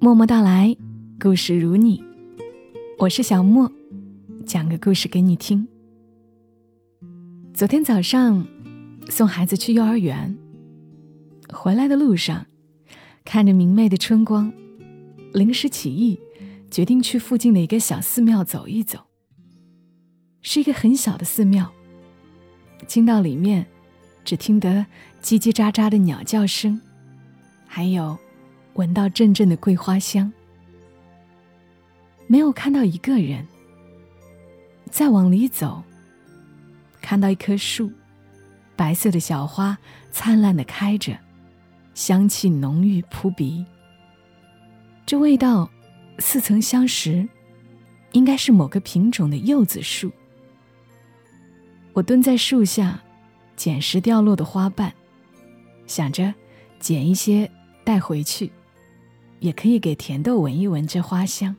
默默到来，故事如你，我是小莫，讲个故事给你听。昨天早上送孩子去幼儿园，回来的路上，看着明媚的春光，临时起意，决定去附近的一个小寺庙走一走。是一个很小的寺庙，进到里面，只听得叽叽喳喳的鸟叫声，还有。闻到阵阵的桂花香，没有看到一个人。再往里走，看到一棵树，白色的小花灿烂的开着，香气浓郁扑鼻。这味道似曾相识，应该是某个品种的柚子树。我蹲在树下，捡拾掉落的花瓣，想着捡一些带回去。也可以给甜豆闻一闻这花香。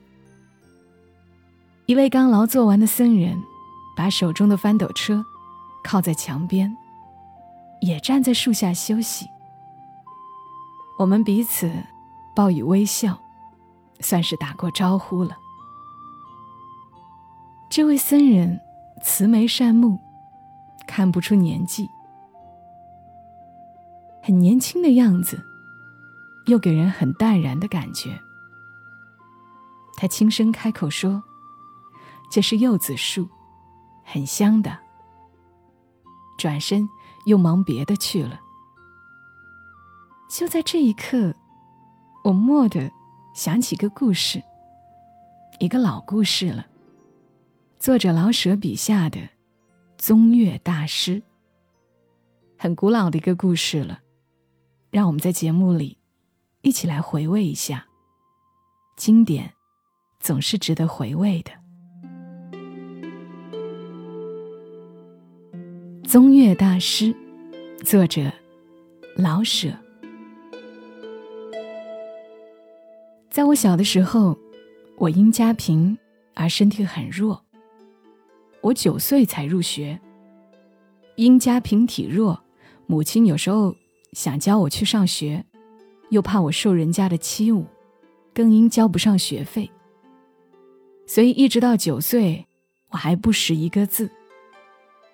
一位刚劳作完的僧人，把手中的翻斗车靠在墙边，也站在树下休息。我们彼此报以微笑，算是打过招呼了。这位僧人慈眉善目，看不出年纪，很年轻的样子。又给人很淡然的感觉。他轻声开口说：“这是柚子树，很香的。”转身又忙别的去了。就在这一刻，我蓦地想起个故事，一个老故事了。作者老舍笔下的宗岳大师，很古老的一个故事了。让我们在节目里。一起来回味一下，经典总是值得回味的。宗岳大师，作者老舍。在我小的时候，我因家贫而身体很弱。我九岁才入学，因家贫体弱，母亲有时候想教我去上学。又怕我受人家的欺侮，更因交不上学费，所以一直到九岁，我还不识一个字。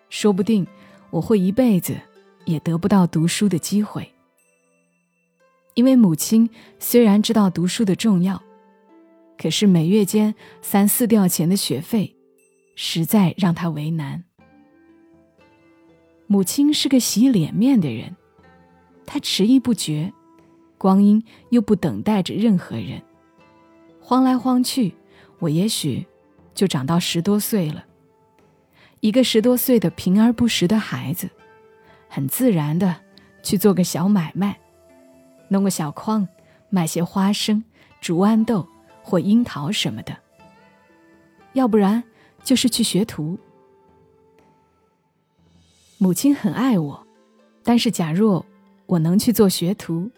说不定我会一辈子也得不到读书的机会，因为母亲虽然知道读书的重要，可是每月间三四吊钱的学费，实在让她为难。母亲是个洗脸面的人，她迟疑不决。光阴又不等待着任何人，晃来晃去，我也许就长到十多岁了。一个十多岁的平而不实的孩子，很自然的去做个小买卖，弄个小筐，卖些花生、煮豌豆或樱桃什么的。要不然就是去学徒。母亲很爱我，但是假若我能去做学徒。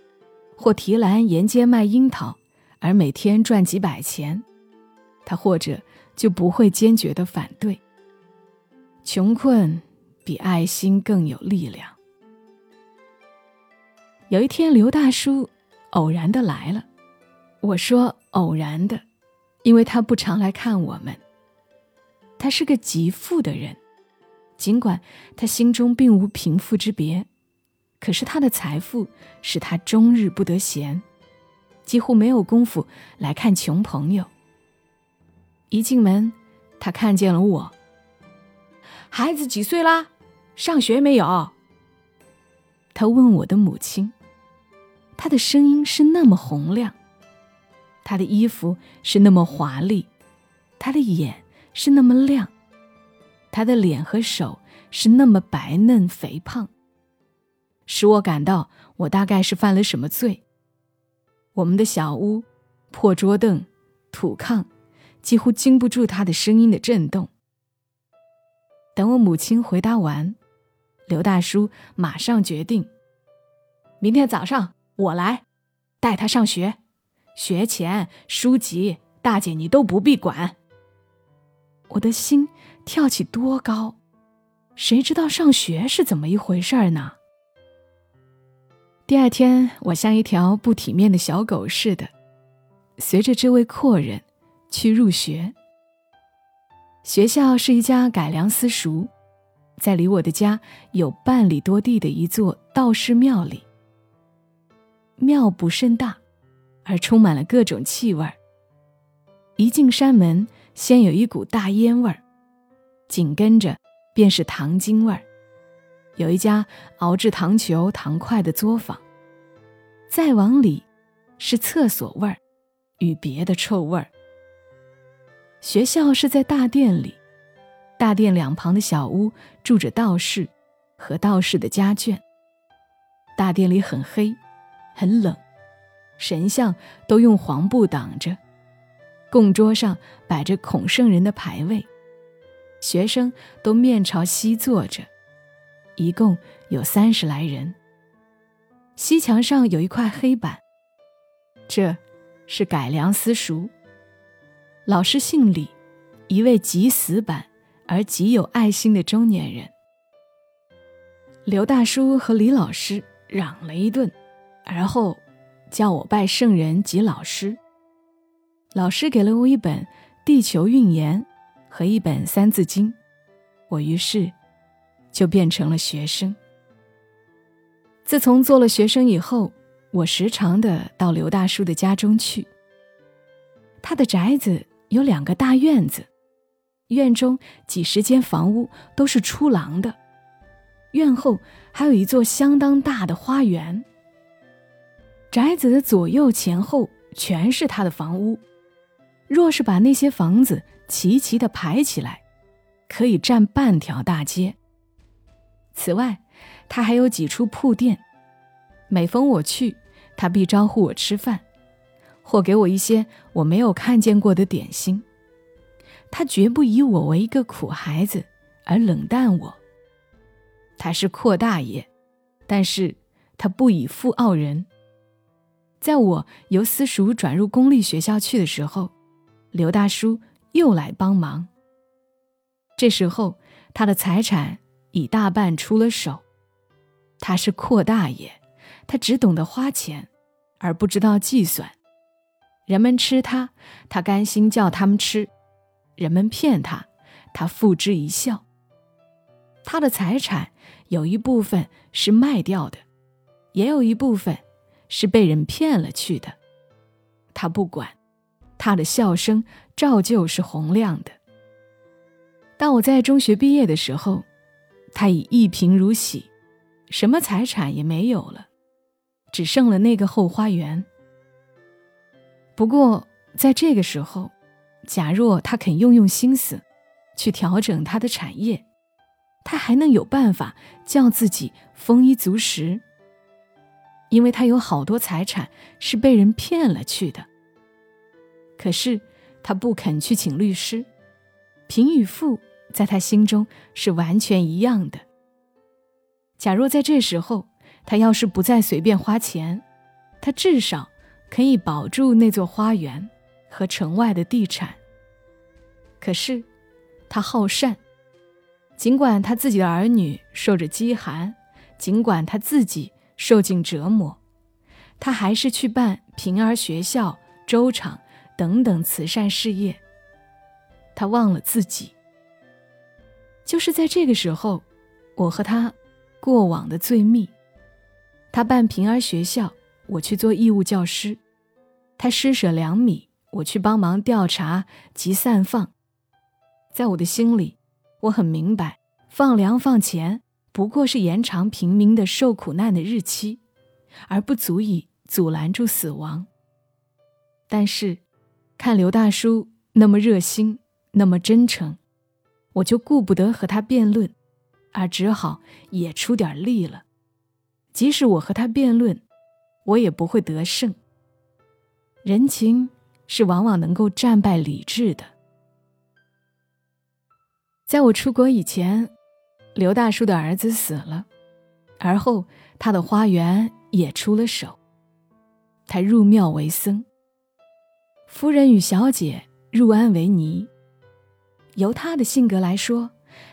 或提篮沿街卖樱桃，而每天赚几百钱，他或者就不会坚决的反对。穷困比爱心更有力量。有一天，刘大叔偶然的来了，我说偶然的，因为他不常来看我们。他是个极富的人，尽管他心中并无贫富之别。可是他的财富使他终日不得闲，几乎没有功夫来看穷朋友。一进门，他看见了我。孩子几岁啦？上学没有？他问我的母亲。他的声音是那么洪亮，他的衣服是那么华丽，他的眼是那么亮，他的脸和手是那么白嫩肥胖。使我感到，我大概是犯了什么罪。我们的小屋，破桌凳，土炕，几乎经不住他的声音的震动。等我母亲回答完，刘大叔马上决定：明天早上我来带他上学，学钱、书籍，大姐你都不必管。我的心跳起多高，谁知道上学是怎么一回事儿呢？第二天，我像一条不体面的小狗似的，随着这位阔人去入学。学校是一家改良私塾，在离我的家有半里多地的一座道士庙里。庙不甚大，而充满了各种气味儿。一进山门，先有一股大烟味儿，紧跟着便是糖精味儿。有一家熬制糖球、糖块的作坊。再往里，是厕所味儿，与别的臭味儿。学校是在大殿里，大殿两旁的小屋住着道士和道士的家眷。大殿里很黑，很冷，神像都用黄布挡着。供桌上摆着孔圣人的牌位，学生都面朝西坐着，一共有三十来人。西墙上有一块黑板，这是改良私塾。老师姓李，一位极死板而极有爱心的中年人。刘大叔和李老师嚷了一顿，而后叫我拜圣人及老师。老师给了我一本《地球运言》和一本《三字经》，我于是就变成了学生。自从做了学生以后，我时常的到刘大叔的家中去。他的宅子有两个大院子，院中几十间房屋都是出廊的，院后还有一座相当大的花园。宅子的左右前后全是他的房屋。若是把那些房子齐齐的排起来，可以占半条大街。此外，他还有几处铺店，每逢我去，他必招呼我吃饭，或给我一些我没有看见过的点心。他绝不以我为一个苦孩子而冷淡我。他是阔大爷，但是他不以富傲人。在我由私塾转入公立学校去的时候。刘大叔又来帮忙。这时候，他的财产已大半出了手。他是阔大爷，他只懂得花钱，而不知道计算。人们吃他，他甘心叫他们吃；人们骗他，他付之一笑。他的财产有一部分是卖掉的，也有一部分是被人骗了去的。他不管。他的笑声照旧是洪亮的。当我在中学毕业的时候，他已一贫如洗，什么财产也没有了，只剩了那个后花园。不过在这个时候，假若他肯用用心思，去调整他的产业，他还能有办法叫自己丰衣足食，因为他有好多财产是被人骗了去的。可是，他不肯去请律师，贫与富在他心中是完全一样的。假若在这时候，他要是不再随便花钱，他至少可以保住那座花园和城外的地产。可是，他好善，尽管他自己的儿女受着饥寒，尽管他自己受尽折磨，他还是去办平儿学校、粥厂。等等慈善事业，他忘了自己。就是在这个时候，我和他过往的最密。他办平儿学校，我去做义务教师；他施舍粮米，我去帮忙调查及散放。在我的心里，我很明白，放粮放钱不过是延长平民的受苦难的日期，而不足以阻拦住死亡。但是。看刘大叔那么热心，那么真诚，我就顾不得和他辩论，而只好也出点力了。即使我和他辩论，我也不会得胜。人情是往往能够战败理智的。在我出国以前，刘大叔的儿子死了，而后他的花园也出了手，他入庙为僧。夫人与小姐入安为尼。由他的性格来说，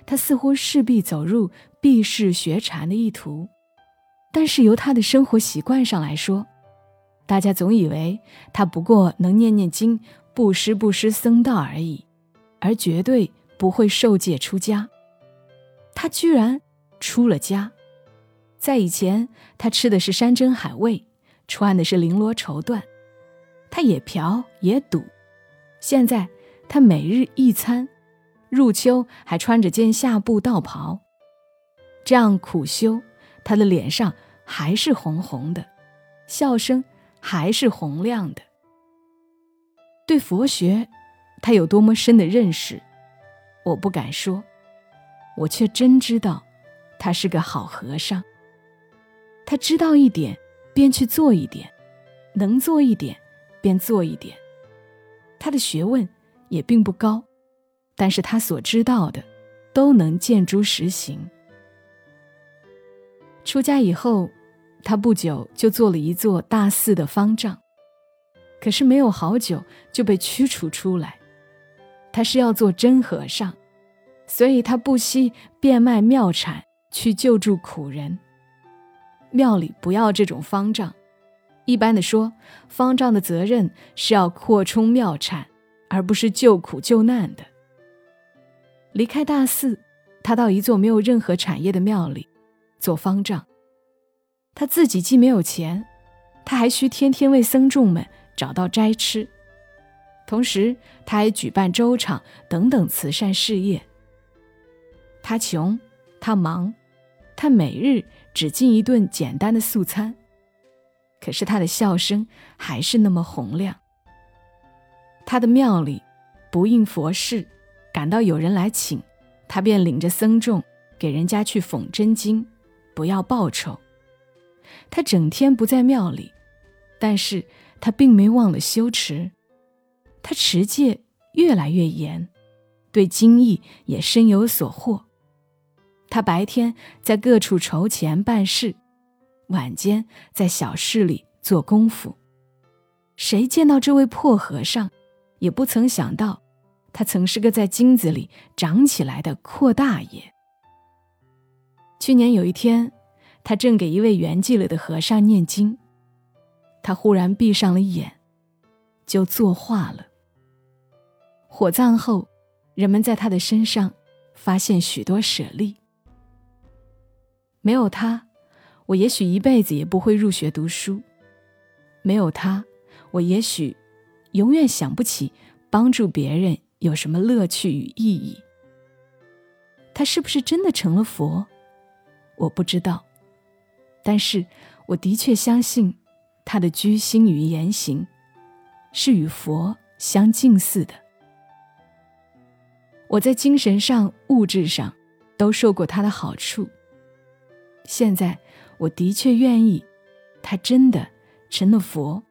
他似乎势必走入避世学禅的意图；但是由他的生活习惯上来说，大家总以为他不过能念念经、布施布施僧道而已，而绝对不会受戒出家。他居然出了家。在以前，他吃的是山珍海味，穿的是绫罗绸缎，他也嫖也赌。现在，他每日一餐，入秋还穿着件夏布道袍。这样苦修，他的脸上还是红红的，笑声还是洪亮的。对佛学，他有多么深的认识，我不敢说，我却真知道，他是个好和尚。他知道一点，便去做一点；能做一点，便做一点。他的学问也并不高，但是他所知道的，都能见诸实行。出家以后，他不久就做了一座大寺的方丈，可是没有好久就被驱除出来。他是要做真和尚，所以他不惜变卖庙产去救助苦人。庙里不要这种方丈，一般的说，方丈的责任是要扩充庙产，而不是救苦救难的。离开大寺，他到一座没有任何产业的庙里做方丈。他自己既没有钱，他还需天天为僧众们找到斋吃，同时他还举办粥场等等慈善事业。他穷，他忙。他每日只进一顿简单的素餐，可是他的笑声还是那么洪亮。他的庙里不应佛事，感到有人来请，他便领着僧众给人家去讽真经，不要报酬。他整天不在庙里，但是他并没忘了修持，他持戒越来越严，对经义也深有所获。他白天在各处筹钱办事，晚间在小室里做功夫。谁见到这位破和尚，也不曾想到，他曾是个在金子里长起来的阔大爷。去年有一天，他正给一位圆寂了的和尚念经，他忽然闭上了眼，就作画了。火葬后，人们在他的身上发现许多舍利。没有他，我也许一辈子也不会入学读书；没有他，我也许永远想不起帮助别人有什么乐趣与意义。他是不是真的成了佛？我不知道，但是我的确相信他的居心与言行是与佛相近似的。我在精神上、物质上都受过他的好处。现在，我的确愿意，他真的成了佛，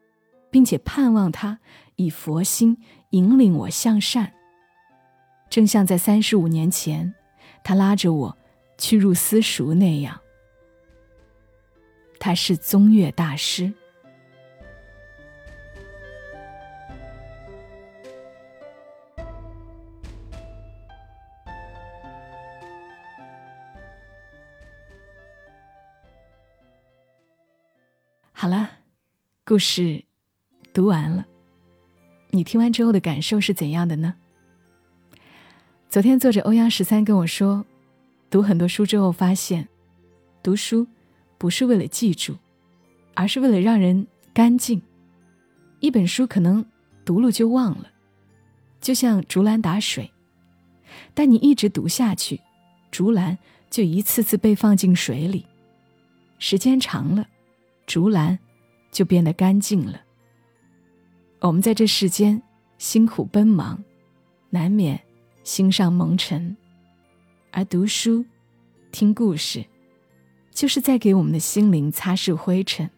并且盼望他以佛心引领我向善。正像在三十五年前，他拉着我去入私塾那样。他是宗岳大师。好了，故事读完了。你听完之后的感受是怎样的呢？昨天作者欧阳十三跟我说，读很多书之后发现，读书不是为了记住，而是为了让人干净。一本书可能读了就忘了，就像竹篮打水，但你一直读下去，竹篮就一次次被放进水里，时间长了。竹篮就变得干净了。我们在这世间辛苦奔忙，难免心上蒙尘，而读书、听故事，就是在给我们的心灵擦拭灰尘。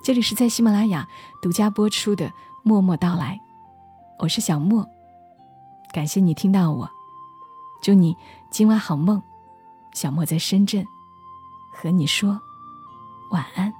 这里是在喜马拉雅独家播出的《默默到来》，我是小莫，感谢你听到我，祝你今晚好梦。小莫在深圳，和你说晚安。